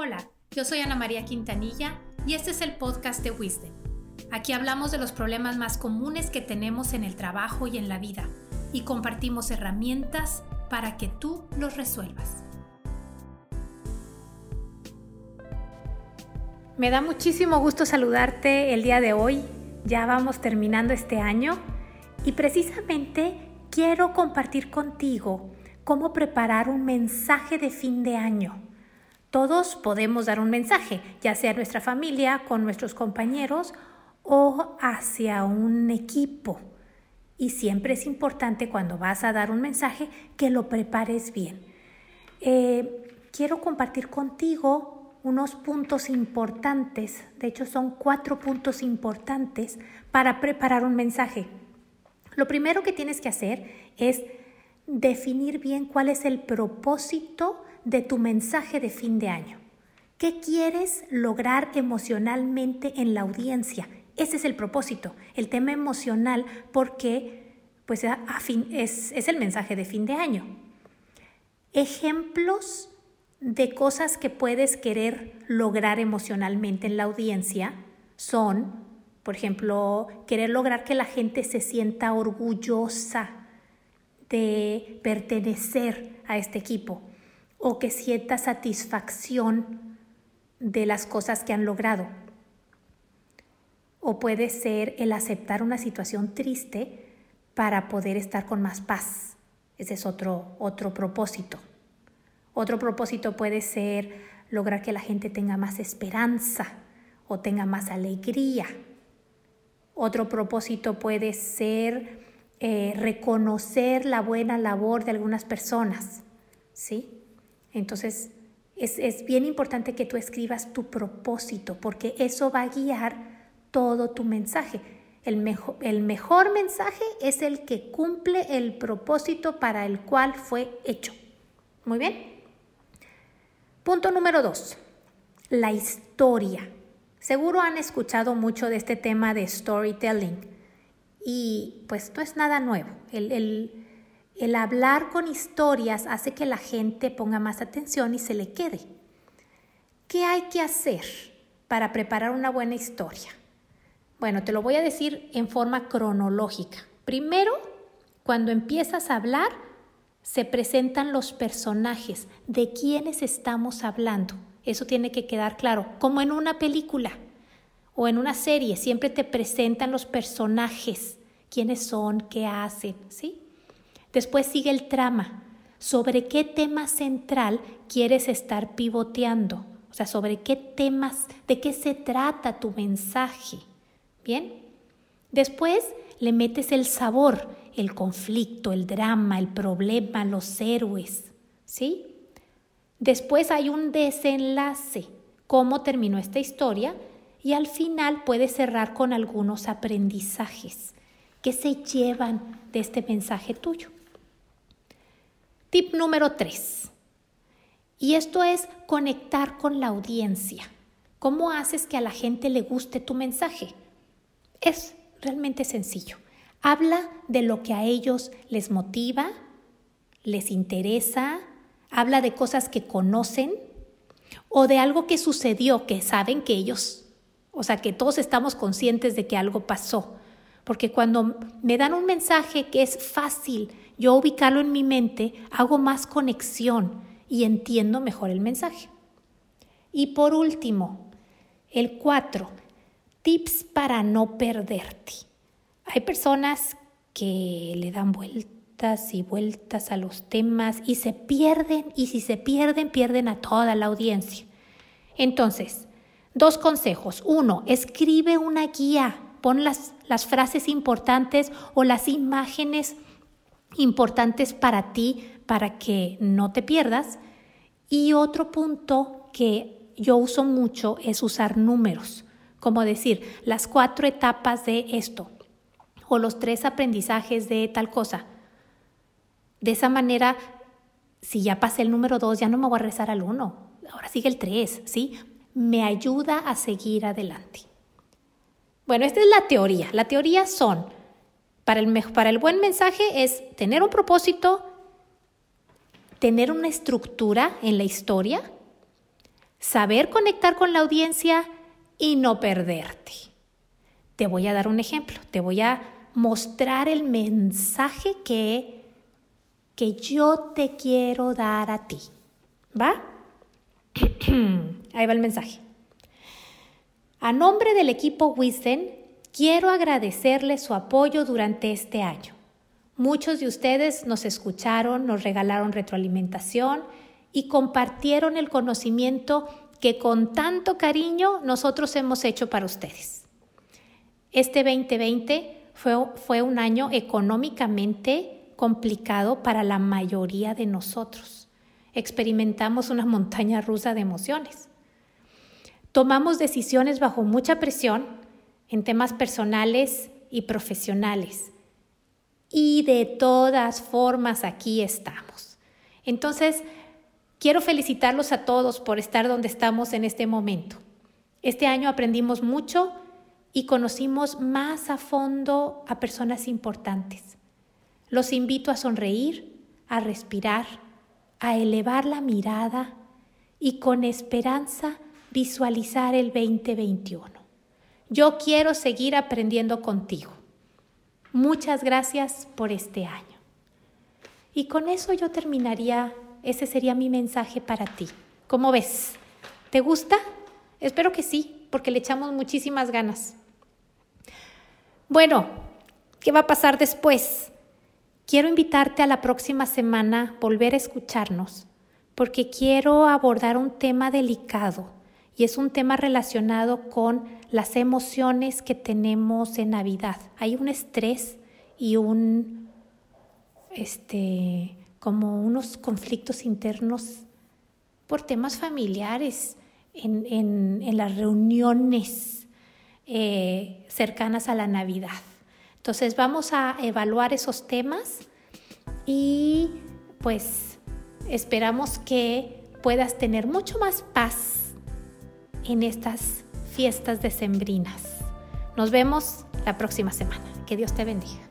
Hola, yo soy Ana María Quintanilla y este es el podcast de Wisdom. Aquí hablamos de los problemas más comunes que tenemos en el trabajo y en la vida y compartimos herramientas para que tú los resuelvas. Me da muchísimo gusto saludarte el día de hoy. Ya vamos terminando este año y precisamente quiero compartir contigo cómo preparar un mensaje de fin de año todos podemos dar un mensaje, ya sea a nuestra familia, con nuestros compañeros o hacia un equipo. Y siempre es importante cuando vas a dar un mensaje que lo prepares bien. Eh, quiero compartir contigo unos puntos importantes, de hecho son cuatro puntos importantes para preparar un mensaje. Lo primero que tienes que hacer es definir bien cuál es el propósito de tu mensaje de fin de año. ¿Qué quieres lograr emocionalmente en la audiencia? Ese es el propósito, el tema emocional, porque pues, a, fin, es, es el mensaje de fin de año. Ejemplos de cosas que puedes querer lograr emocionalmente en la audiencia son, por ejemplo, querer lograr que la gente se sienta orgullosa de pertenecer a este equipo o que sienta satisfacción de las cosas que han logrado. O puede ser el aceptar una situación triste para poder estar con más paz. Ese es otro, otro propósito. Otro propósito puede ser lograr que la gente tenga más esperanza o tenga más alegría. Otro propósito puede ser eh, reconocer la buena labor de algunas personas. ¿Sí? Entonces, es, bien importante que tú escribas tu propósito, porque eso va a guiar todo tu mensaje. El mejor, el mejor mensaje es el que cumple el propósito para el cual fue hecho. Muy bien. Punto número dos, la historia. Seguro han escuchado mucho de este tema de storytelling y pues no es nada nuevo. El, el, el hablar con historias hace que la gente ponga más atención y se le quede. ¿Qué hay que hacer para preparar una buena historia? Bueno, te lo voy a decir en forma cronológica. Primero, cuando empiezas a hablar, se presentan los personajes, de quiénes estamos hablando. Eso tiene que quedar claro, como en una película o en una serie, siempre te presentan los personajes, quiénes son, qué hacen, ¿sí? Después sigue el trama. ¿Sobre qué tema central quieres estar pivoteando? O sea, sobre qué temas, de qué se trata tu mensaje. ¿Bien? Después le metes el sabor, el conflicto, el drama, el problema, los héroes. ¿Sí? Después hay un desenlace, cómo terminó esta historia y al final puedes cerrar con algunos aprendizajes que se llevan de este mensaje tuyo. Tip número 3. Y esto es conectar con la audiencia. ¿Cómo haces que a la gente le guste tu mensaje? Es realmente sencillo. Habla de lo que a ellos les motiva, les interesa, habla de cosas que conocen o de algo que sucedió que saben que ellos, o sea, que todos estamos conscientes de que algo pasó. Porque cuando me dan un mensaje que es fácil, yo ubicarlo en mi mente, hago más conexión y entiendo mejor el mensaje. Y por último, el cuatro, tips para no perderte. Hay personas que le dan vueltas y vueltas a los temas y se pierden y si se pierden, pierden a toda la audiencia. Entonces, dos consejos. Uno, escribe una guía, pon las, las frases importantes o las imágenes importantes para ti, para que no te pierdas. Y otro punto que yo uso mucho es usar números, como decir las cuatro etapas de esto o los tres aprendizajes de tal cosa. De esa manera, si ya pasé el número dos, ya no me voy a rezar al uno, ahora sigue el tres, ¿sí? Me ayuda a seguir adelante. Bueno, esta es la teoría. La teoría son para el, buen mensaje es tener un propósito, tener una estructura en la historia, saber conectar con la audiencia y no perderte. Te voy a dar un ejemplo, te voy a mostrar el mensaje que, que yo te quiero dar a ti. ¿Va? Ahí va el mensaje. A nombre del equipo Wisden, quiero agradecerle su apoyo durante este año. Muchos de ustedes nos escucharon, nos regalaron retroalimentación y compartieron el conocimiento que con tanto cariño nosotros hemos hecho para ustedes. Este 2020 fue, fue un año económicamente complicado para la mayoría de nosotros. Experimentamos una montaña rusa de emociones. Tomamos decisiones bajo mucha presión en temas personales y profesionales. Y de todas formas aquí estamos. Entonces, quiero felicitarlos a todos por estar donde estamos en este momento. Este año aprendimos mucho y conocimos más a fondo a personas importantes. Los invito a sonreír, a respirar, a elevar la mirada y con esperanza visualizar el 2021. Yo quiero seguir aprendiendo contigo. Muchas gracias por este año. Y con eso yo terminaría, ese sería mi mensaje para ti. ¿Cómo ves? ¿Te gusta? Espero que sí, porque le echamos muchísimas ganas. Bueno, ¿qué va a pasar después? Quiero invitarte a la próxima semana volver a escucharnos, porque quiero abordar un tema delicado y es un tema relacionado con las emociones que tenemos en Navidad. Hay un estrés y un, este, como unos conflictos internos por temas familiares en, en, las reuniones eh, cercanas a la Navidad. Entonces vamos a evaluar esos temas y pues esperamos que puedas tener mucho más paz en estas fiestas decembrinas. Nos vemos la próxima semana. Que Dios te bendiga.